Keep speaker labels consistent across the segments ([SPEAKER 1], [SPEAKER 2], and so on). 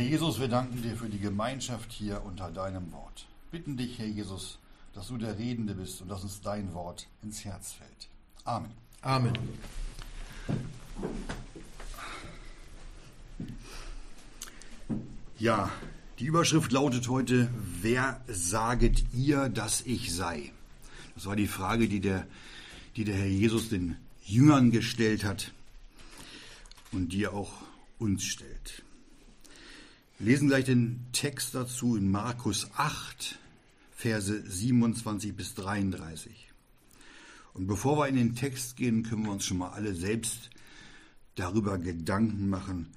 [SPEAKER 1] Herr Jesus, wir danken dir für die Gemeinschaft hier unter deinem Wort. Bitten dich, Herr Jesus, dass du der Redende bist und dass uns dein Wort ins Herz fällt. Amen.
[SPEAKER 2] Amen.
[SPEAKER 1] Ja, die Überschrift lautet heute, wer saget ihr, dass ich sei? Das war die Frage, die der, die der Herr Jesus den Jüngern gestellt hat und die er auch uns stellt. Lesen gleich den Text dazu in Markus 8, Verse 27 bis 33. Und bevor wir in den Text gehen, können wir uns schon mal alle selbst darüber Gedanken machen,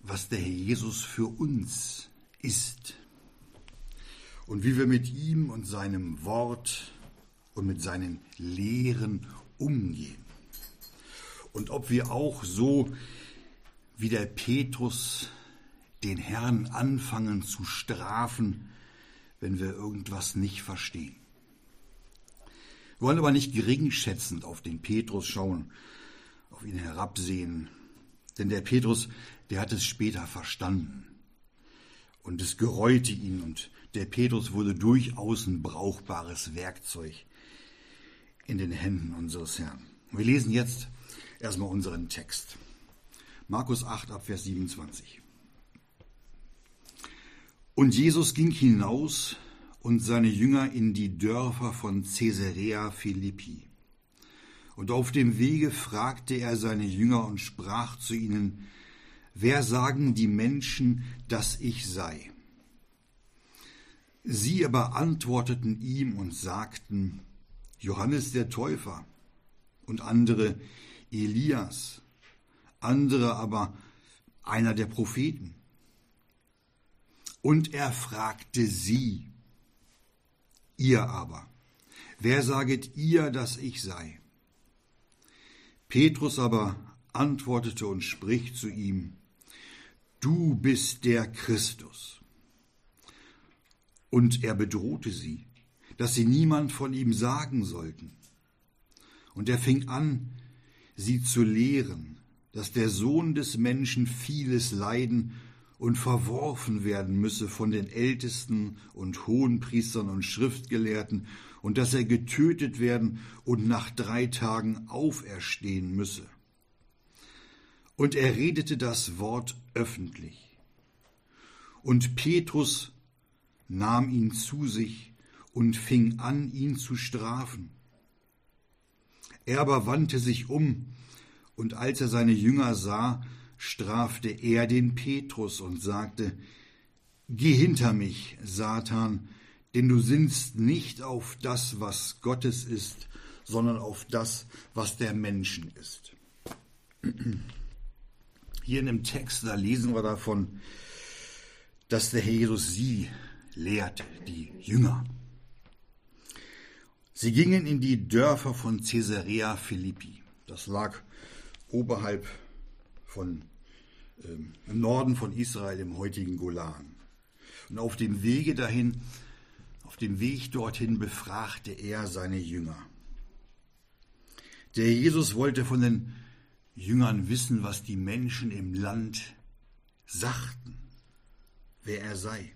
[SPEAKER 1] was der Herr Jesus für uns ist und wie wir mit ihm und seinem Wort und mit seinen Lehren umgehen. Und ob wir auch so wie der Petrus den Herrn anfangen zu strafen, wenn wir irgendwas nicht verstehen. Wir wollen aber nicht geringschätzend auf den Petrus schauen, auf ihn herabsehen, denn der Petrus, der hat es später verstanden. Und es gereute ihn und der Petrus wurde durchaus ein brauchbares Werkzeug in den Händen unseres Herrn. Wir lesen jetzt erstmal unseren Text. Markus 8 ab Vers 27. Und Jesus ging hinaus und seine Jünger in die Dörfer von Caesarea Philippi. Und auf dem Wege fragte er seine Jünger und sprach zu ihnen, Wer sagen die Menschen, dass ich sei? Sie aber antworteten ihm und sagten, Johannes der Täufer und andere Elias, andere aber einer der Propheten. Und er fragte sie, ihr aber, wer saget ihr, dass ich sei? Petrus aber antwortete und spricht zu ihm, du bist der Christus. Und er bedrohte sie, dass sie niemand von ihm sagen sollten. Und er fing an, sie zu lehren, dass der Sohn des Menschen vieles leiden und verworfen werden müsse von den Ältesten und Hohenpriestern und Schriftgelehrten, und dass er getötet werden und nach drei Tagen auferstehen müsse. Und er redete das Wort öffentlich. Und Petrus nahm ihn zu sich und fing an, ihn zu strafen. Er aber wandte sich um, und als er seine Jünger sah, strafte er den Petrus und sagte, Geh hinter mich, Satan, denn du sinnst nicht auf das, was Gottes ist, sondern auf das, was der Menschen ist. Hier in dem Text, da lesen wir davon, dass der Herr Jesus sie lehrte, die Jünger. Sie gingen in die Dörfer von Caesarea Philippi. Das lag oberhalb von im Norden von Israel, im heutigen Golan. Und auf dem Wege dahin, auf dem Weg dorthin befragte er seine Jünger. Der Jesus wollte von den Jüngern wissen, was die Menschen im Land sagten, wer er sei.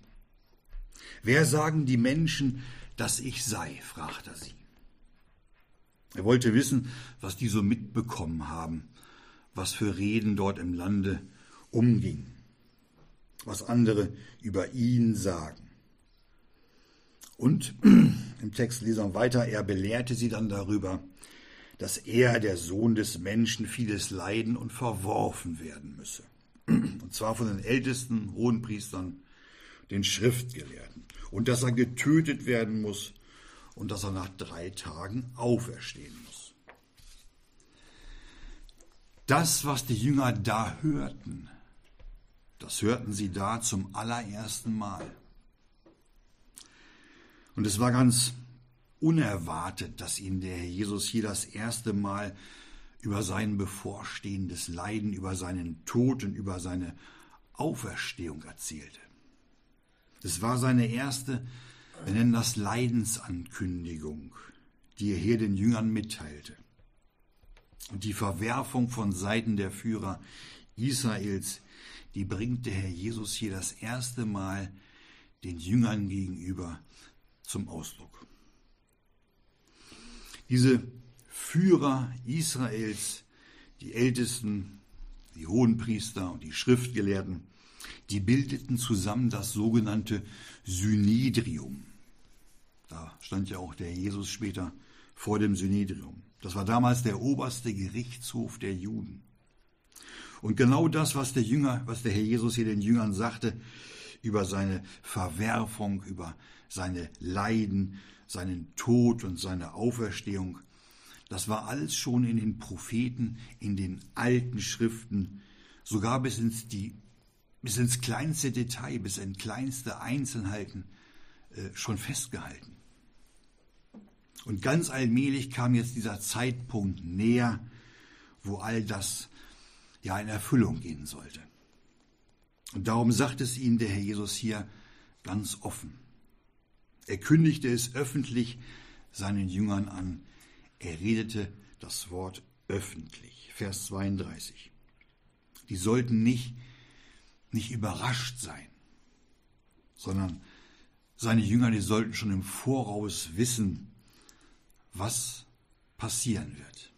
[SPEAKER 1] Wer sagen die Menschen, dass ich sei, fragte er sie. Er wollte wissen, was die so mitbekommen haben, was für Reden dort im Lande umging, was andere über ihn sagen. Und im Text lesen wir weiter, er belehrte sie dann darüber, dass er, der Sohn des Menschen, vieles leiden und verworfen werden müsse. Und zwar von den ältesten Hohenpriestern, den Schriftgelehrten. Und dass er getötet werden muss und dass er nach drei Tagen auferstehen muss. Das, was die Jünger da hörten, das hörten sie da zum allerersten Mal. Und es war ganz unerwartet, dass ihnen der Herr Jesus hier das erste Mal über sein bevorstehendes Leiden, über seinen Tod und über seine Auferstehung erzählte. Es war seine erste, wir nennen das Leidensankündigung, die er hier den Jüngern mitteilte. Und die Verwerfung von Seiten der Führer Israels die bringt der Herr Jesus hier das erste Mal den Jüngern gegenüber zum Ausdruck. Diese Führer Israels, die Ältesten, die Hohenpriester und die Schriftgelehrten, die bildeten zusammen das sogenannte Synedrium. Da stand ja auch der Jesus später vor dem Synedrium. Das war damals der oberste Gerichtshof der Juden. Und genau das, was der Jünger, was der Herr Jesus hier den Jüngern sagte, über seine Verwerfung, über seine Leiden, seinen Tod und seine Auferstehung, das war alles schon in den Propheten, in den alten Schriften, sogar bis ins, die, bis ins kleinste Detail, bis in kleinste Einzelheiten äh, schon festgehalten. Und ganz allmählich kam jetzt dieser Zeitpunkt näher, wo all das ja in Erfüllung gehen sollte. Und darum sagt es ihnen der Herr Jesus hier ganz offen. Er kündigte es öffentlich seinen Jüngern an. Er redete das Wort öffentlich. Vers 32. Die sollten nicht, nicht überrascht sein, sondern seine Jünger, die sollten schon im Voraus wissen, was passieren wird.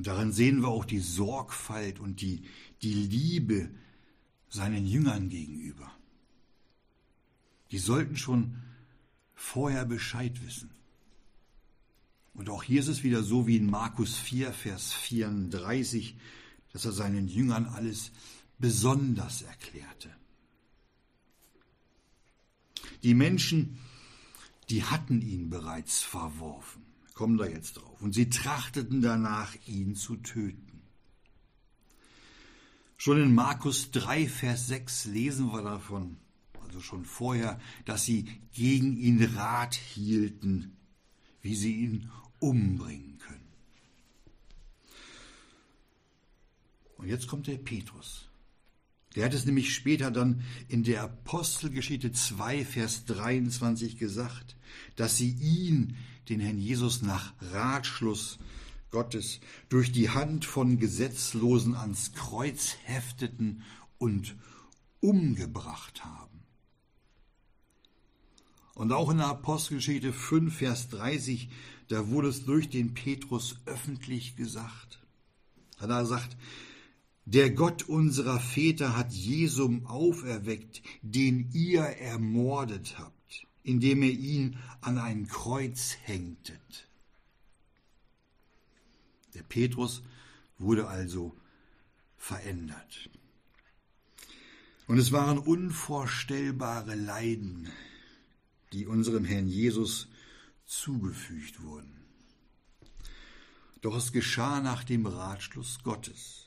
[SPEAKER 1] Und daran sehen wir auch die Sorgfalt und die, die Liebe seinen Jüngern gegenüber. Die sollten schon vorher Bescheid wissen. Und auch hier ist es wieder so wie in Markus 4, Vers 34, dass er seinen Jüngern alles besonders erklärte. Die Menschen, die hatten ihn bereits verworfen, kommen da jetzt drauf, und sie trachteten danach, ihn zu töten. Schon in Markus 3, Vers 6 lesen wir davon, also schon vorher, dass sie gegen ihn Rat hielten, wie sie ihn umbringen können. Und jetzt kommt der Petrus. Der hat es nämlich später dann in der Apostelgeschichte 2, Vers 23 gesagt, dass sie ihn, den Herrn Jesus, nach Ratschluss Gottes durch die Hand von Gesetzlosen ans Kreuz hefteten und umgebracht haben. Und auch in der Apostelgeschichte 5, Vers 30, da wurde es durch den Petrus öffentlich gesagt. Da er sagt, der Gott unserer Väter hat Jesum auferweckt, den ihr ermordet habt, indem ihr ihn an ein Kreuz hängtet. Der Petrus wurde also verändert. Und es waren unvorstellbare Leiden, die unserem Herrn Jesus zugefügt wurden. Doch es geschah nach dem Ratschluss Gottes.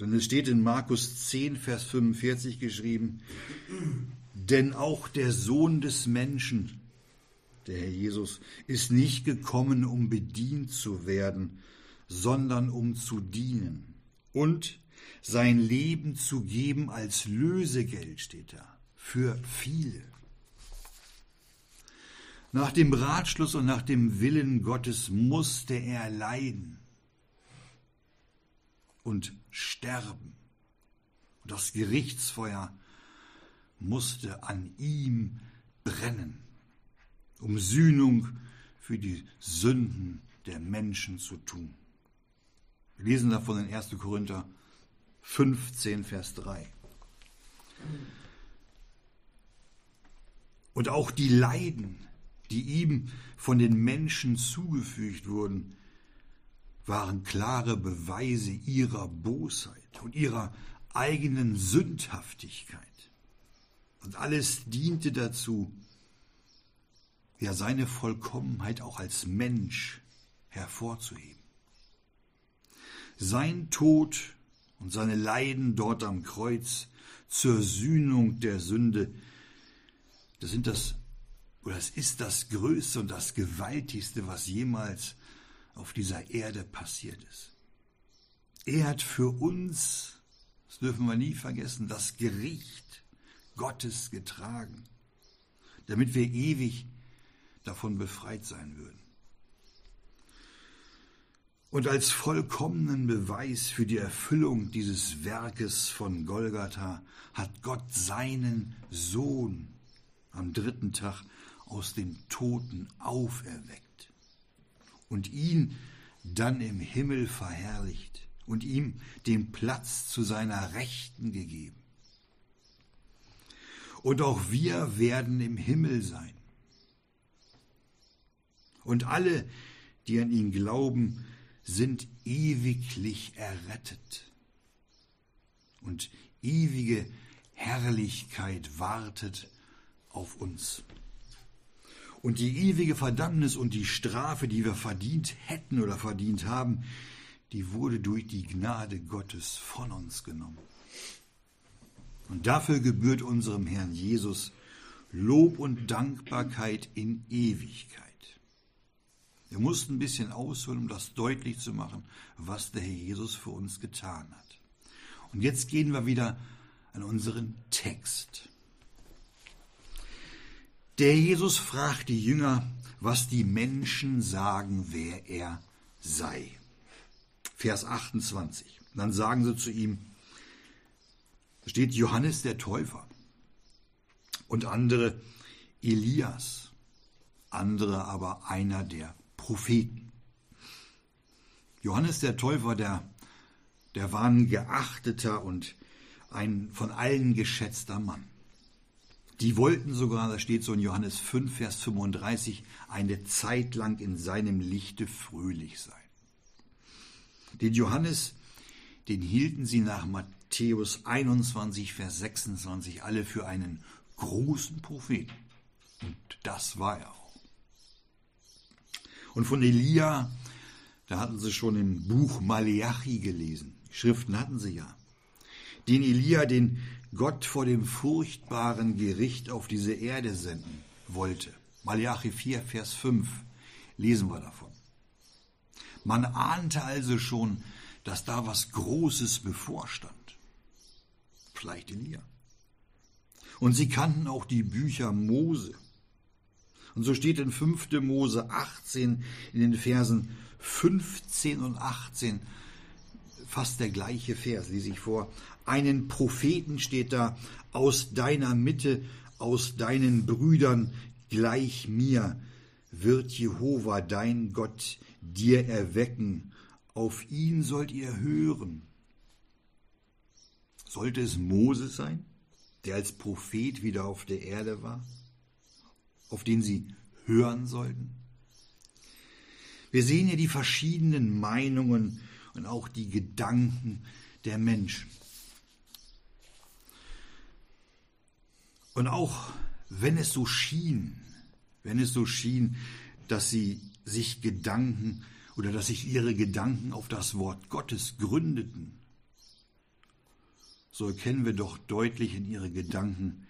[SPEAKER 1] Denn es steht in Markus 10, Vers 45 geschrieben, denn auch der Sohn des Menschen der Herr Jesus, ist nicht gekommen, um bedient zu werden, sondern um zu dienen und sein Leben zu geben als Lösegeld, steht da, für viele. Nach dem Ratschluss und nach dem Willen Gottes musste er leiden und sterben. Und das Gerichtsfeuer musste an ihm brennen um Sühnung für die Sünden der Menschen zu tun. Wir lesen davon in 1. Korinther 15, Vers 3. Und auch die Leiden, die ihm von den Menschen zugefügt wurden, waren klare Beweise ihrer Bosheit und ihrer eigenen Sündhaftigkeit. Und alles diente dazu, ja seine Vollkommenheit auch als Mensch hervorzuheben. Sein Tod und seine Leiden dort am Kreuz zur Sühnung der Sünde, das sind das oder das ist das Größte und das Gewaltigste, was jemals auf dieser Erde passiert ist. Er hat für uns, das dürfen wir nie vergessen, das Gericht Gottes getragen, damit wir ewig davon befreit sein würden. Und als vollkommenen Beweis für die Erfüllung dieses Werkes von Golgatha hat Gott seinen Sohn am dritten Tag aus den Toten auferweckt und ihn dann im Himmel verherrlicht und ihm den Platz zu seiner Rechten gegeben. Und auch wir werden im Himmel sein. Und alle, die an ihn glauben, sind ewiglich errettet. Und ewige Herrlichkeit wartet auf uns. Und die ewige Verdammnis und die Strafe, die wir verdient hätten oder verdient haben, die wurde durch die Gnade Gottes von uns genommen. Und dafür gebührt unserem Herrn Jesus Lob und Dankbarkeit in Ewigkeit. Wir mussten ein bisschen ausholen, um das deutlich zu machen, was der Herr Jesus für uns getan hat. Und jetzt gehen wir wieder an unseren Text. Der Jesus fragt die Jünger, was die Menschen sagen, wer er sei. Vers 28. dann sagen sie zu ihm, steht Johannes der Täufer und andere Elias, andere aber einer der Propheten. Johannes der Täufer, der, der war ein geachteter und ein von allen geschätzter Mann. Die wollten sogar, da steht so in Johannes 5, Vers 35, eine Zeit lang in seinem Lichte fröhlich sein. Den Johannes, den hielten sie nach Matthäus 21, Vers 26 alle für einen großen Propheten. Und das war er auch. Und von Elia, da hatten sie schon im Buch Maleachi gelesen. Schriften hatten sie ja. Den Elia, den Gott vor dem furchtbaren Gericht auf diese Erde senden wollte. Maleachi 4, Vers 5 lesen wir davon. Man ahnte also schon, dass da was Großes bevorstand. Vielleicht Elia. Und sie kannten auch die Bücher Mose. Und so steht in 5. Mose 18 in den Versen 15 und 18 fast der gleiche Vers, lese ich vor. Einen Propheten steht da, aus deiner Mitte, aus deinen Brüdern gleich mir wird Jehova dein Gott dir erwecken, auf ihn sollt ihr hören. Sollte es Moses sein, der als Prophet wieder auf der Erde war? auf den sie hören sollten? Wir sehen hier die verschiedenen Meinungen und auch die Gedanken der Menschen. Und auch wenn es so schien, wenn es so schien, dass sie sich Gedanken oder dass sich ihre Gedanken auf das Wort Gottes gründeten, so erkennen wir doch deutlich in ihre Gedanken,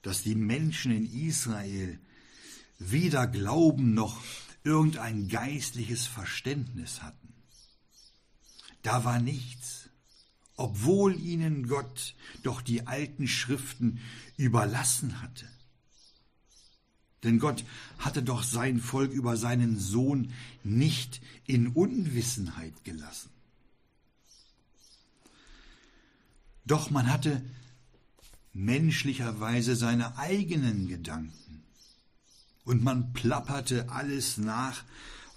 [SPEAKER 1] dass die Menschen in Israel weder Glauben noch irgendein geistliches Verständnis hatten. Da war nichts, obwohl ihnen Gott doch die alten Schriften überlassen hatte. Denn Gott hatte doch sein Volk über seinen Sohn nicht in Unwissenheit gelassen. Doch man hatte menschlicherweise seine eigenen Gedanken. Und man plapperte alles nach,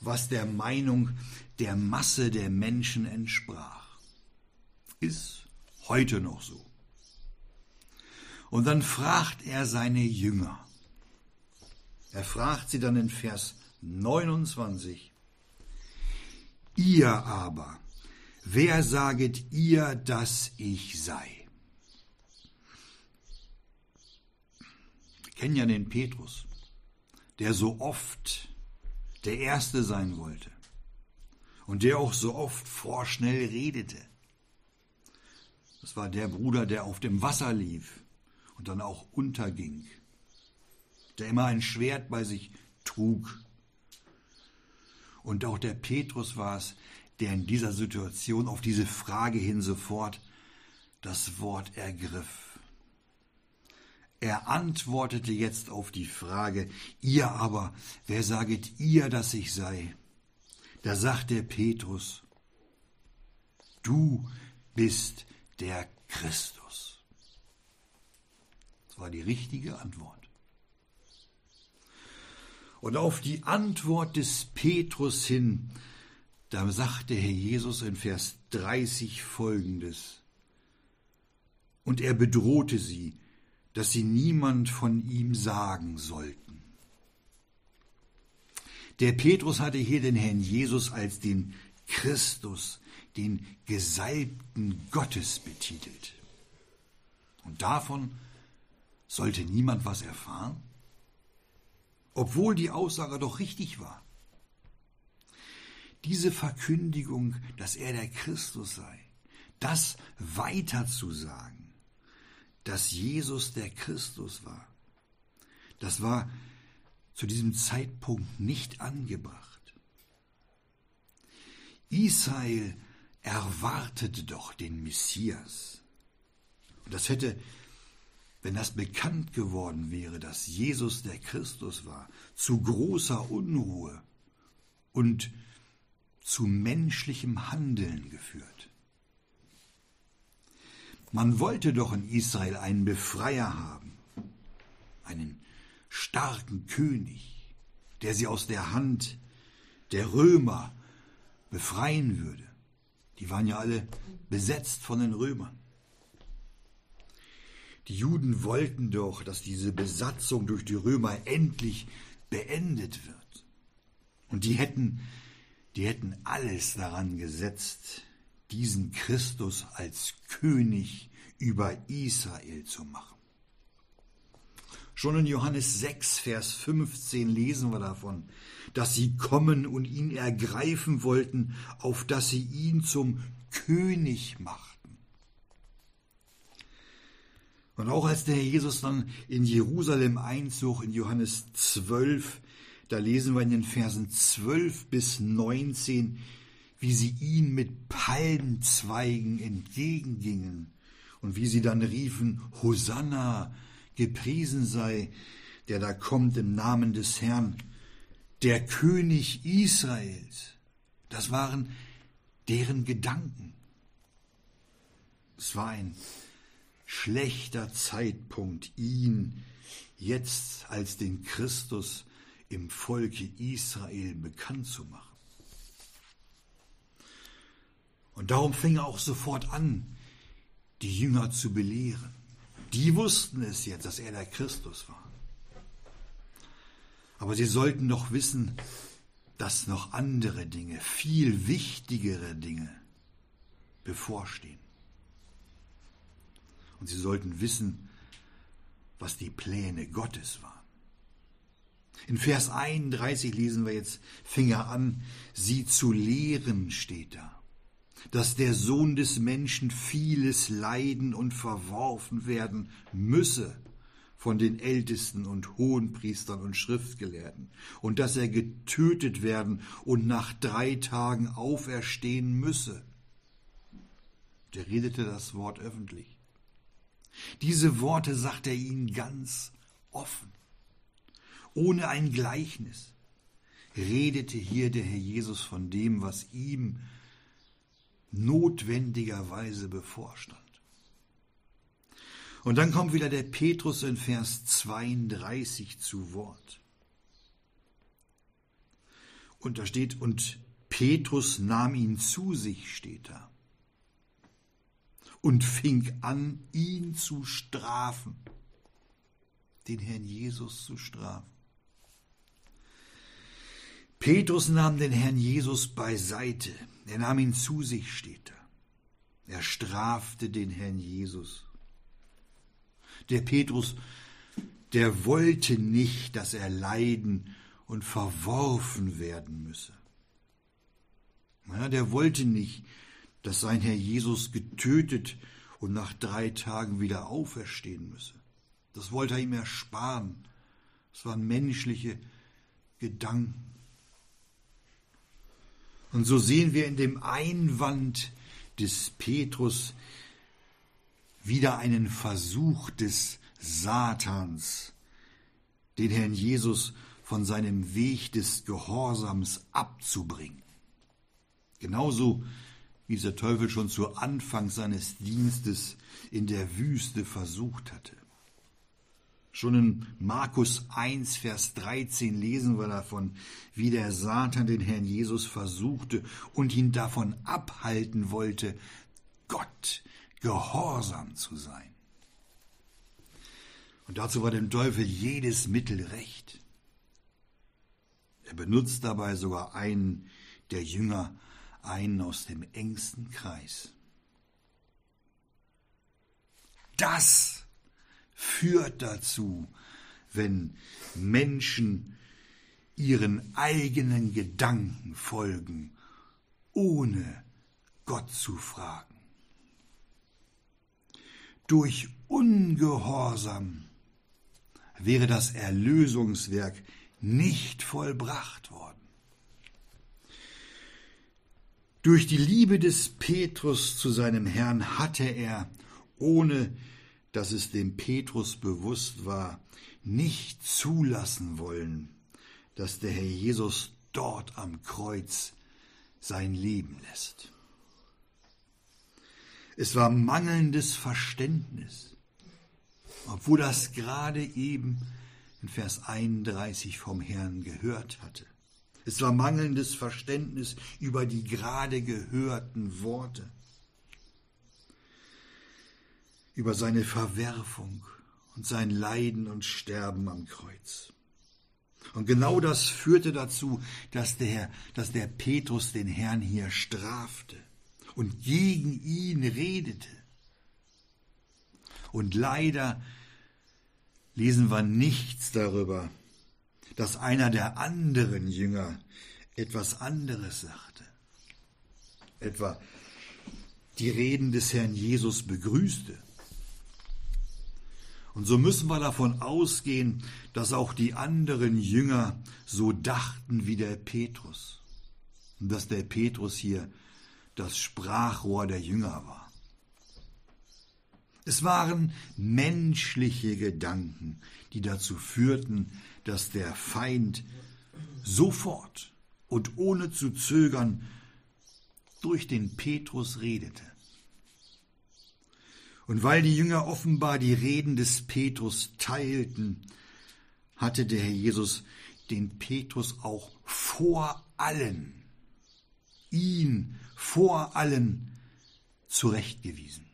[SPEAKER 1] was der Meinung der Masse der Menschen entsprach. Ist heute noch so. Und dann fragt er seine Jünger. Er fragt sie dann in Vers 29. Ihr aber, wer saget ihr, dass ich sei? kennen ja den Petrus, der so oft der Erste sein wollte und der auch so oft vorschnell redete. Das war der Bruder, der auf dem Wasser lief und dann auch unterging, der immer ein Schwert bei sich trug. Und auch der Petrus war es, der in dieser Situation auf diese Frage hin sofort das Wort ergriff er antwortete jetzt auf die Frage, ihr aber, wer saget ihr, dass ich sei? Da sagt der Petrus, du bist der Christus. Das war die richtige Antwort. Und auf die Antwort des Petrus hin, da sagte Herr Jesus in Vers 30 folgendes. Und er bedrohte sie, dass sie niemand von ihm sagen sollten. Der Petrus hatte hier den Herrn Jesus als den Christus, den Gesalbten Gottes betitelt. Und davon sollte niemand was erfahren? obwohl die Aussage doch richtig war. Diese Verkündigung, dass er der Christus sei, das weiterzusagen, dass Jesus der Christus war, das war zu diesem Zeitpunkt nicht angebracht. Israel erwartete doch den Messias. Und das hätte wenn das bekannt geworden wäre, dass Jesus der Christus war, zu großer Unruhe und zu menschlichem Handeln geführt. Man wollte doch in Israel einen Befreier haben, einen starken König, der sie aus der Hand der Römer befreien würde. Die waren ja alle besetzt von den Römern. Die Juden wollten doch, dass diese Besatzung durch die Römer endlich beendet wird. Und die hätten, die hätten alles daran gesetzt, diesen Christus als König über Israel zu machen. Schon in Johannes 6, Vers 15 lesen wir davon, dass sie kommen und ihn ergreifen wollten, auf dass sie ihn zum König machten. Und auch als der Herr Jesus dann in Jerusalem einzog, in Johannes 12, da lesen wir in den Versen 12 bis 19, wie sie ihm mit Palmzweigen entgegengingen und wie sie dann riefen, Hosanna, gepriesen sei, der da kommt im Namen des Herrn, der König Israels. Das waren deren Gedanken. Es war ein schlechter Zeitpunkt, ihn jetzt als den Christus im Volke Israel bekannt zu machen. Und darum fing er auch sofort an, die Jünger zu belehren. Die wussten es jetzt, dass er der Christus war. Aber sie sollten doch wissen, dass noch andere Dinge, viel wichtigere Dinge bevorstehen. Und sie sollten wissen, was die Pläne Gottes waren. In Vers 31 lesen wir jetzt, fing er an, sie zu lehren, steht da, dass der Sohn des Menschen vieles leiden und verworfen werden müsse von den Ältesten und Hohenpriestern und Schriftgelehrten, und dass er getötet werden und nach drei Tagen auferstehen müsse. Der redete das Wort öffentlich. Diese Worte sagt er ihnen ganz offen, ohne ein Gleichnis. Redete hier der Herr Jesus von dem, was ihm notwendigerweise bevorstand. Und dann kommt wieder der Petrus in Vers 32 zu Wort. Und da steht, und Petrus nahm ihn zu sich, steht da und fing an, ihn zu strafen, den Herrn Jesus zu strafen. Petrus nahm den Herrn Jesus beiseite, er nahm ihn zu sich, steht da. Er strafte den Herrn Jesus. Der Petrus, der wollte nicht, dass er leiden und verworfen werden müsse. Ja, der wollte nicht, dass sein Herr Jesus getötet und nach drei Tagen wieder auferstehen müsse. Das wollte er ihm ersparen. Das waren menschliche Gedanken. Und so sehen wir in dem Einwand des Petrus wieder einen Versuch des Satans, den Herrn Jesus von seinem Weg des Gehorsams abzubringen. Genauso wie es der Teufel schon zu Anfang seines Dienstes in der Wüste versucht hatte. Schon in Markus 1, Vers 13 lesen wir davon, wie der Satan den Herrn Jesus versuchte und ihn davon abhalten wollte, Gott gehorsam zu sein. Und dazu war dem Teufel jedes Mittel recht. Er benutzt dabei sogar einen der Jünger, einen aus dem engsten Kreis. Das führt dazu, wenn Menschen ihren eigenen Gedanken folgen, ohne Gott zu fragen. Durch Ungehorsam wäre das Erlösungswerk nicht vollbracht worden. Durch die Liebe des Petrus zu seinem Herrn hatte er, ohne dass es dem Petrus bewusst war, nicht zulassen wollen, dass der Herr Jesus dort am Kreuz sein Leben lässt. Es war mangelndes Verständnis, obwohl das gerade eben in Vers 31 vom Herrn gehört hatte. Es war mangelndes Verständnis über die gerade gehörten Worte über seine Verwerfung und sein Leiden und Sterben am Kreuz. Und genau das führte dazu, dass der, dass der Petrus den Herrn hier strafte und gegen ihn redete. Und leider lesen wir nichts darüber, dass einer der anderen Jünger etwas anderes sagte. Etwa die Reden des Herrn Jesus begrüßte und so müssen wir davon ausgehen, dass auch die anderen Jünger so dachten wie der Petrus. Und dass der Petrus hier das Sprachrohr der Jünger war. Es waren menschliche Gedanken, die dazu führten, dass der Feind sofort und ohne zu zögern durch den Petrus redete. Und weil die Jünger offenbar die Reden des Petrus teilten, hatte der Herr Jesus den Petrus auch vor allen, ihn vor allen zurechtgewiesen.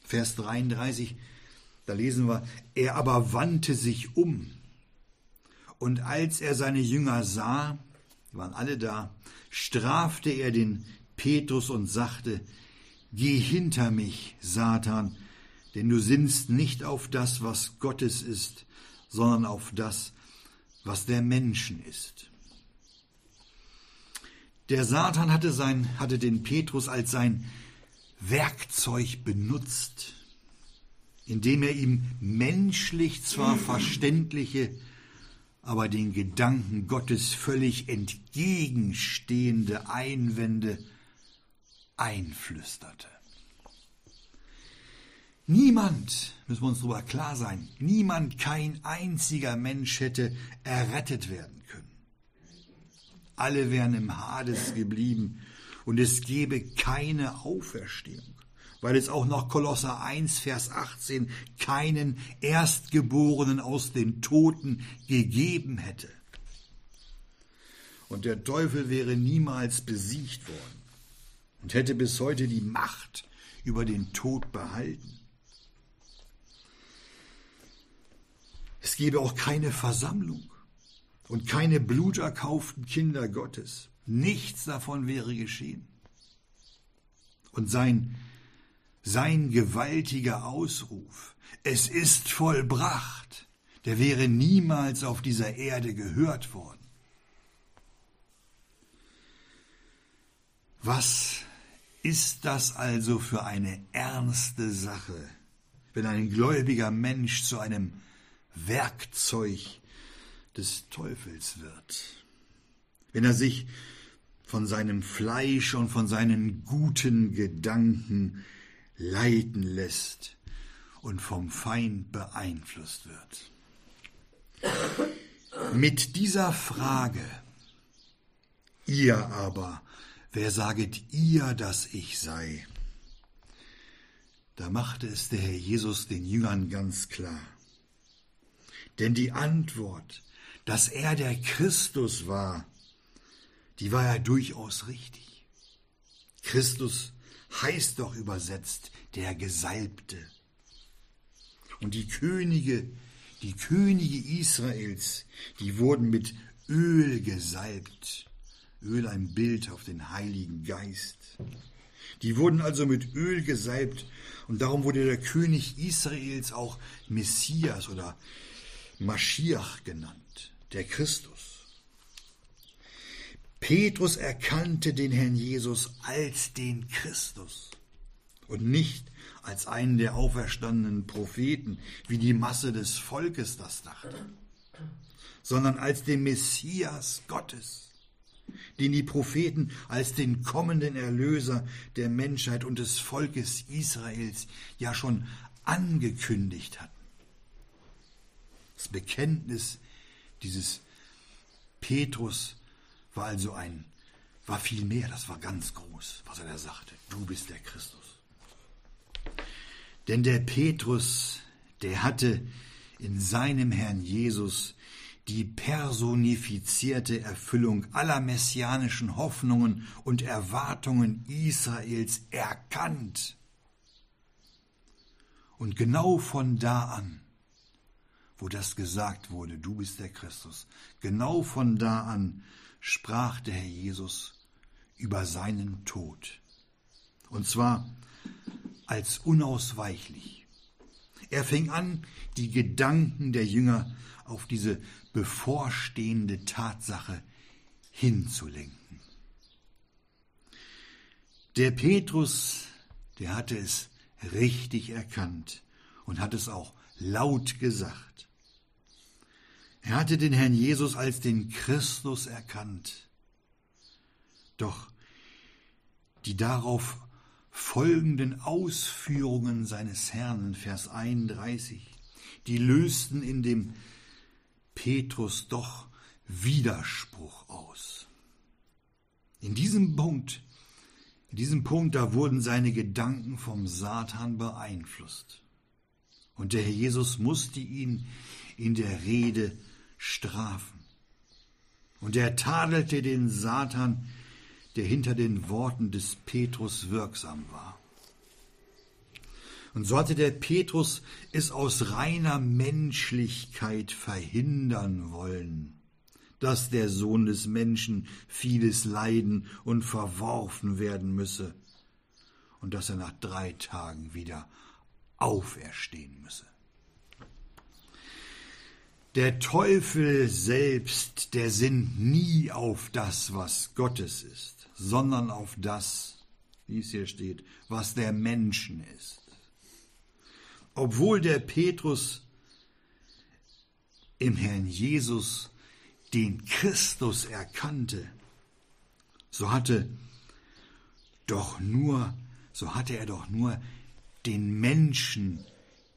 [SPEAKER 1] Vers 33, da lesen wir, er aber wandte sich um. Und als er seine Jünger sah, die waren alle da, strafte er den Petrus und sagte, Geh hinter mich, Satan, denn du sinnst nicht auf das, was Gottes ist, sondern auf das, was der Menschen ist. Der Satan hatte, sein, hatte den Petrus als sein Werkzeug benutzt, indem er ihm menschlich zwar verständliche, aber den Gedanken Gottes völlig entgegenstehende Einwände einflüsterte. Niemand, müssen wir uns darüber klar sein, niemand, kein einziger Mensch hätte errettet werden können. Alle wären im Hades geblieben und es gäbe keine Auferstehung, weil es auch nach Kolosser 1, Vers 18 keinen Erstgeborenen aus den Toten gegeben hätte. Und der Teufel wäre niemals besiegt worden und hätte bis heute die Macht über den Tod behalten. Es gäbe auch keine Versammlung und keine bluterkauften Kinder Gottes. Nichts davon wäre geschehen. Und sein, sein gewaltiger Ausruf, es ist vollbracht, der wäre niemals auf dieser Erde gehört worden. Was ist das also für eine ernste Sache, wenn ein gläubiger Mensch zu einem Werkzeug des Teufels wird? Wenn er sich von seinem Fleisch und von seinen guten Gedanken leiten lässt und vom Feind beeinflusst wird. Mit dieser Frage, ihr aber wer saget ihr, dass ich sei? Da machte es der Herr Jesus den Jüngern ganz klar. Denn die Antwort, dass er der Christus war, die war ja durchaus richtig. Christus heißt doch übersetzt der Gesalbte. Und die Könige, die Könige Israels, die wurden mit Öl gesalbt. Öl ein Bild auf den Heiligen Geist. Die wurden also mit Öl gesalbt und darum wurde der König Israels auch Messias oder Maschiach genannt, der Christus. Petrus erkannte den Herrn Jesus als den Christus und nicht als einen der auferstandenen Propheten, wie die Masse des Volkes das dachte, sondern als den Messias Gottes, den die Propheten als den kommenden Erlöser der Menschheit und des Volkes Israels ja schon angekündigt hatten. Das Bekenntnis dieses Petrus war also ein, war viel mehr, das war ganz groß, was er da sagte. Du bist der Christus. Denn der Petrus, der hatte in seinem Herrn Jesus die personifizierte Erfüllung aller messianischen Hoffnungen und Erwartungen Israels erkannt. Und genau von da an, wo das gesagt wurde, du bist der Christus, genau von da an sprach der Herr Jesus über seinen Tod. Und zwar als unausweichlich. Er fing an, die Gedanken der Jünger auf diese bevorstehende Tatsache hinzulenken. Der Petrus, der hatte es richtig erkannt und hat es auch laut gesagt. Er hatte den Herrn Jesus als den Christus erkannt. Doch die darauf folgenden Ausführungen seines Herrn, Vers 31, die lösten in dem Petrus doch Widerspruch aus. In diesem Punkt, in diesem Punkt, da wurden seine Gedanken vom Satan beeinflusst. Und der Herr Jesus musste ihn in der Rede strafen. Und er tadelte den Satan der hinter den Worten des Petrus wirksam war. Und so hatte der Petrus es aus reiner Menschlichkeit verhindern wollen, dass der Sohn des Menschen vieles leiden und verworfen werden müsse und dass er nach drei Tagen wieder auferstehen müsse. Der Teufel selbst, der sinnt nie auf das, was Gottes ist sondern auf das, wie es hier steht, was der Menschen ist. Obwohl der Petrus im Herrn Jesus den Christus erkannte, so hatte doch nur, so hatte er doch nur den Menschen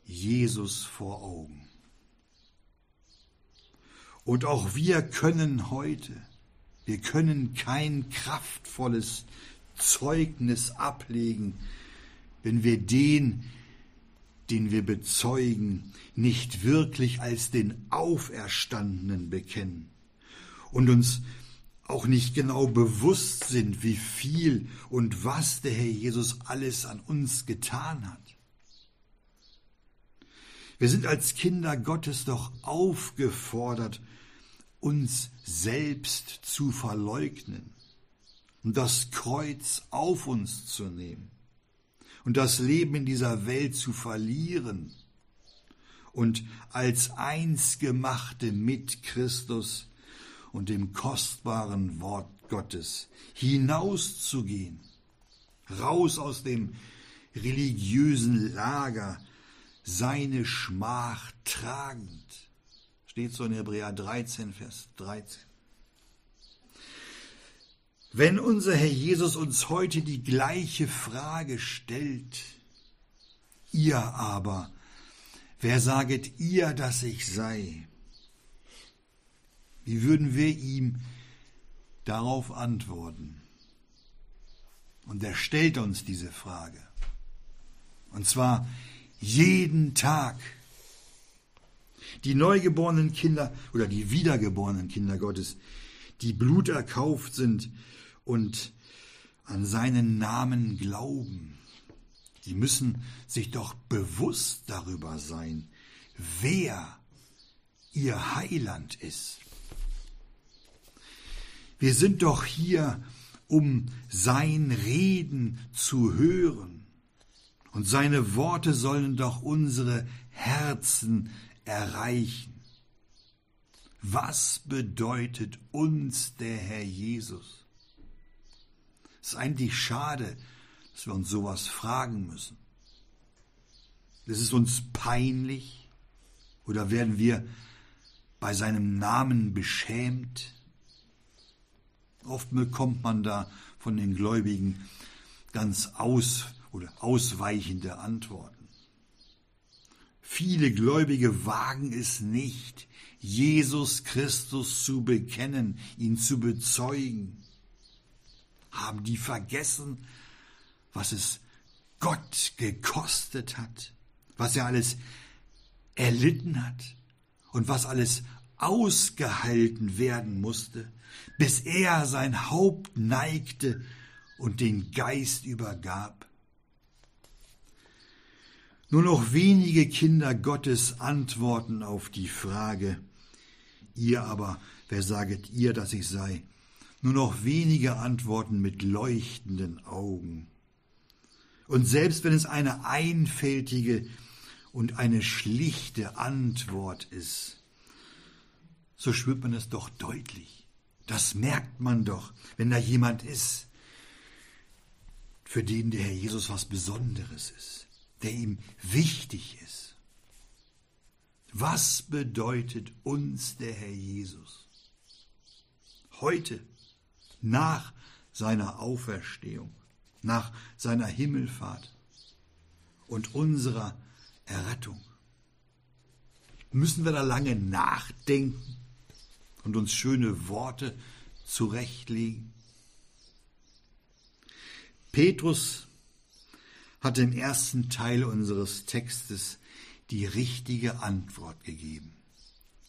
[SPEAKER 1] Jesus vor Augen. Und auch wir können heute wir können kein kraftvolles Zeugnis ablegen, wenn wir den, den wir bezeugen, nicht wirklich als den Auferstandenen bekennen und uns auch nicht genau bewusst sind, wie viel und was der Herr Jesus alles an uns getan hat. Wir sind als Kinder Gottes doch aufgefordert, uns selbst zu verleugnen und das Kreuz auf uns zu nehmen und das Leben in dieser Welt zu verlieren und als eins gemachte mit Christus und dem kostbaren Wort Gottes hinauszugehen, raus aus dem religiösen Lager, seine Schmach tragend Steht so in Hebräer 13, Vers 13. Wenn unser Herr Jesus uns heute die gleiche Frage stellt, ihr aber, wer saget ihr, dass ich sei? Wie würden wir ihm darauf antworten? Und er stellt uns diese Frage. Und zwar jeden Tag. Die neugeborenen Kinder oder die wiedergeborenen Kinder Gottes, die bluterkauft sind und an seinen Namen glauben, die müssen sich doch bewusst darüber sein, wer ihr Heiland ist. Wir sind doch hier, um sein Reden zu hören. Und seine Worte sollen doch unsere Herzen erreichen. Was bedeutet uns der Herr Jesus? Es ist eigentlich schade, dass wir uns sowas fragen müssen. Ist es uns peinlich oder werden wir bei seinem Namen beschämt? Oft bekommt man da von den Gläubigen ganz aus oder ausweichende Antworten. Viele Gläubige wagen es nicht, Jesus Christus zu bekennen, ihn zu bezeugen. Haben die vergessen, was es Gott gekostet hat, was er alles erlitten hat und was alles ausgehalten werden musste, bis er sein Haupt neigte und den Geist übergab. Nur noch wenige Kinder Gottes antworten auf die Frage, ihr aber, wer saget ihr, dass ich sei? Nur noch wenige antworten mit leuchtenden Augen. Und selbst wenn es eine einfältige und eine schlichte Antwort ist, so spürt man es doch deutlich. Das merkt man doch, wenn da jemand ist, für den der Herr Jesus was Besonderes ist, der ihm wichtig ist. Was bedeutet uns der Herr Jesus? Heute, nach seiner Auferstehung, nach seiner Himmelfahrt und unserer Errettung. Müssen wir da lange nachdenken? und uns schöne Worte zurechtlegen? Petrus hat im ersten Teil unseres Textes die richtige Antwort gegeben.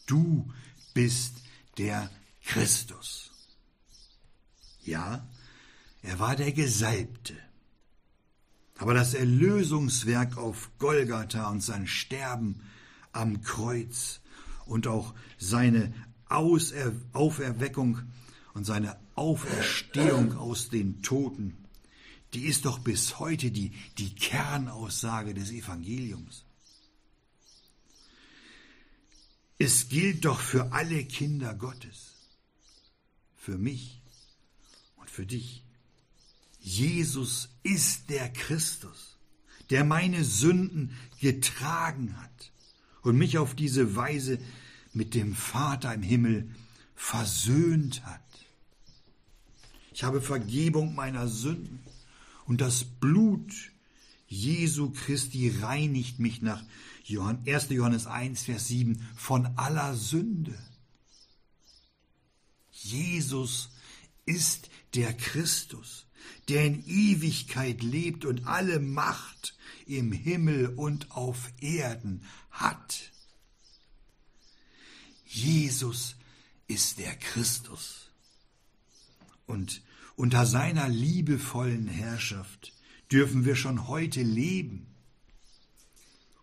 [SPEAKER 1] Du bist der Christus. Ja, er war der Gesalbte. Aber das Erlösungswerk auf Golgatha und sein Sterben am Kreuz und auch seine Auser Auferweckung und seine Auferstehung aus den Toten, die ist doch bis heute die, die Kernaussage des Evangeliums. Es gilt doch für alle Kinder Gottes, für mich für dich. Jesus ist der Christus, der meine Sünden getragen hat und mich auf diese Weise mit dem Vater im Himmel versöhnt hat. Ich habe Vergebung meiner Sünden und das Blut Jesu Christi reinigt mich nach 1. Johannes 1, Vers 7 von aller Sünde. Jesus ist der Christus, der in Ewigkeit lebt und alle Macht im Himmel und auf Erden hat. Jesus ist der Christus. Und unter seiner liebevollen Herrschaft dürfen wir schon heute leben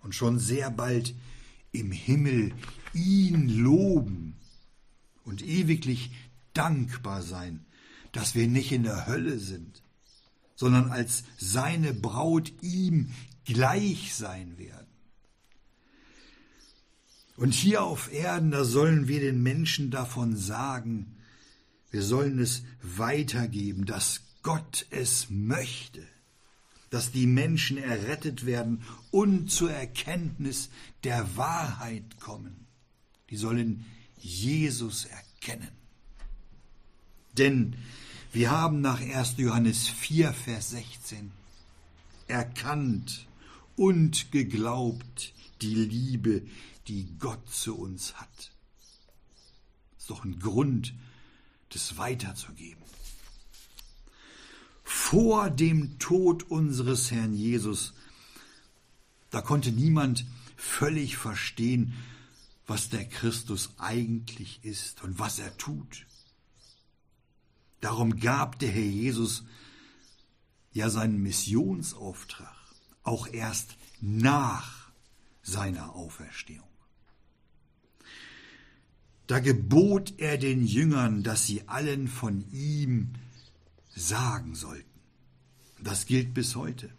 [SPEAKER 1] und schon sehr bald im Himmel ihn loben und ewiglich dankbar sein, dass wir nicht in der Hölle sind, sondern als seine Braut ihm gleich sein werden. Und hier auf Erden, da sollen wir den Menschen davon sagen, wir sollen es weitergeben, dass Gott es möchte, dass die Menschen errettet werden und zur Erkenntnis der Wahrheit kommen. Die sollen Jesus erkennen. Denn wir haben nach 1. Johannes 4, Vers 16 erkannt und geglaubt die Liebe, die Gott zu uns hat. Das ist doch ein Grund, das weiterzugeben. vor dem Tod unseres Herrn Jesus, da konnte niemand völlig verstehen, was der Christus eigentlich ist und was er tut. Darum gab der Herr Jesus ja seinen Missionsauftrag auch erst nach seiner Auferstehung. Da gebot er den Jüngern, dass sie allen von ihm sagen sollten. Das gilt bis heute.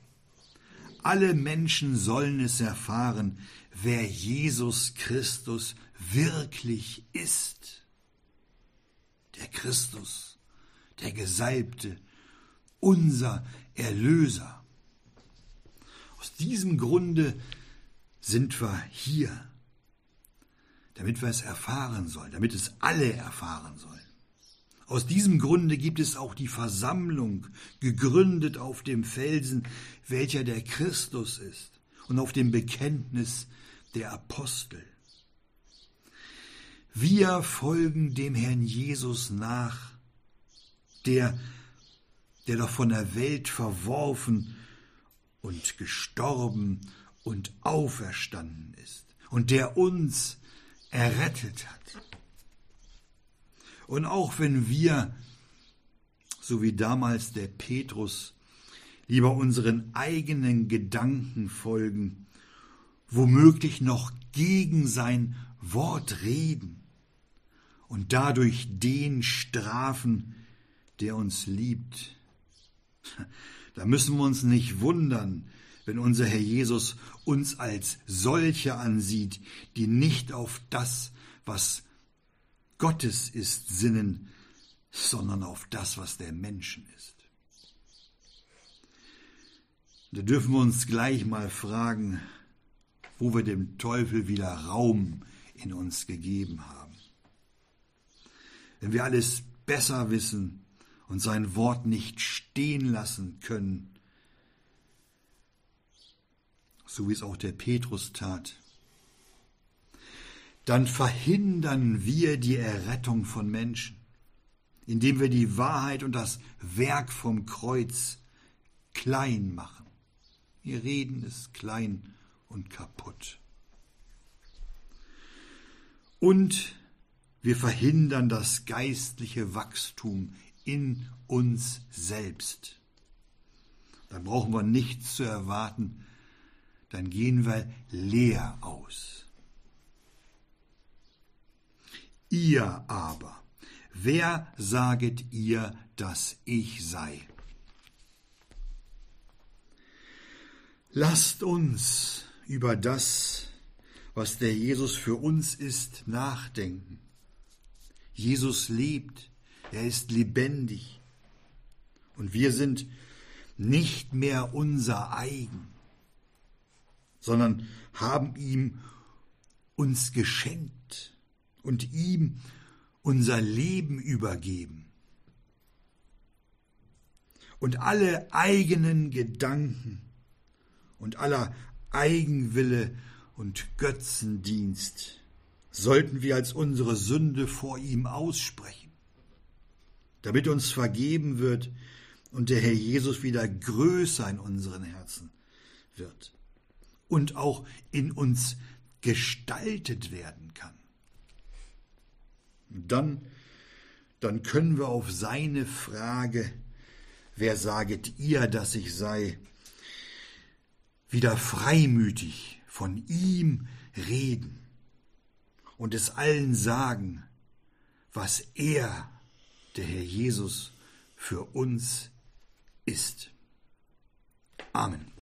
[SPEAKER 1] Alle Menschen sollen es erfahren, wer Jesus Christus wirklich ist. Der Christus, der Gesalbte, unser Erlöser. Aus diesem Grunde sind wir hier damit wir es erfahren sollen, damit es alle erfahren sollen. Aus diesem Grunde gibt es auch die Versammlung, gegründet auf dem Felsen, welcher der Christus ist, und auf dem Bekenntnis der Apostel. Wir folgen dem Herrn Jesus nach, der, der doch von der Welt verworfen und gestorben und auferstanden ist und der uns errettet hat. Und auch wenn wir, so wie damals der Petrus, lieber unseren eigenen Gedanken folgen, womöglich noch gegen sein Wort reden und dadurch den strafen, der uns liebt. Da müssen wir uns nicht wundern, wenn unser Herr Jesus uns als solche ansieht, die nicht auf das, was Gottes ist, sinnen, sondern auf das, was der Menschen ist. Da dürfen wir uns gleich mal fragen, wo wir dem Teufel wieder Raum in uns gegeben haben. Wenn wir alles besser wissen und sein Wort nicht stehen lassen können, so wie es auch der Petrus tat, dann verhindern wir die Errettung von Menschen, indem wir die Wahrheit und das Werk vom Kreuz klein machen. Wir reden es klein und kaputt. Und wir verhindern das geistliche Wachstum in uns selbst. Dann brauchen wir nichts zu erwarten, dann gehen wir leer aus. Ihr aber, wer saget ihr, dass ich sei? Lasst uns über das, was der Jesus für uns ist, nachdenken. Jesus lebt, er ist lebendig und wir sind nicht mehr unser eigen sondern haben ihm uns geschenkt und ihm unser Leben übergeben. Und alle eigenen Gedanken und aller Eigenwille und Götzendienst sollten wir als unsere Sünde vor ihm aussprechen, damit uns vergeben wird und der Herr Jesus wieder größer in unseren Herzen wird und auch in uns gestaltet werden kann. Dann, dann können wir auf seine Frage, wer saget ihr, dass ich sei, wieder freimütig von ihm reden und es allen sagen, was er, der Herr Jesus, für uns ist. Amen.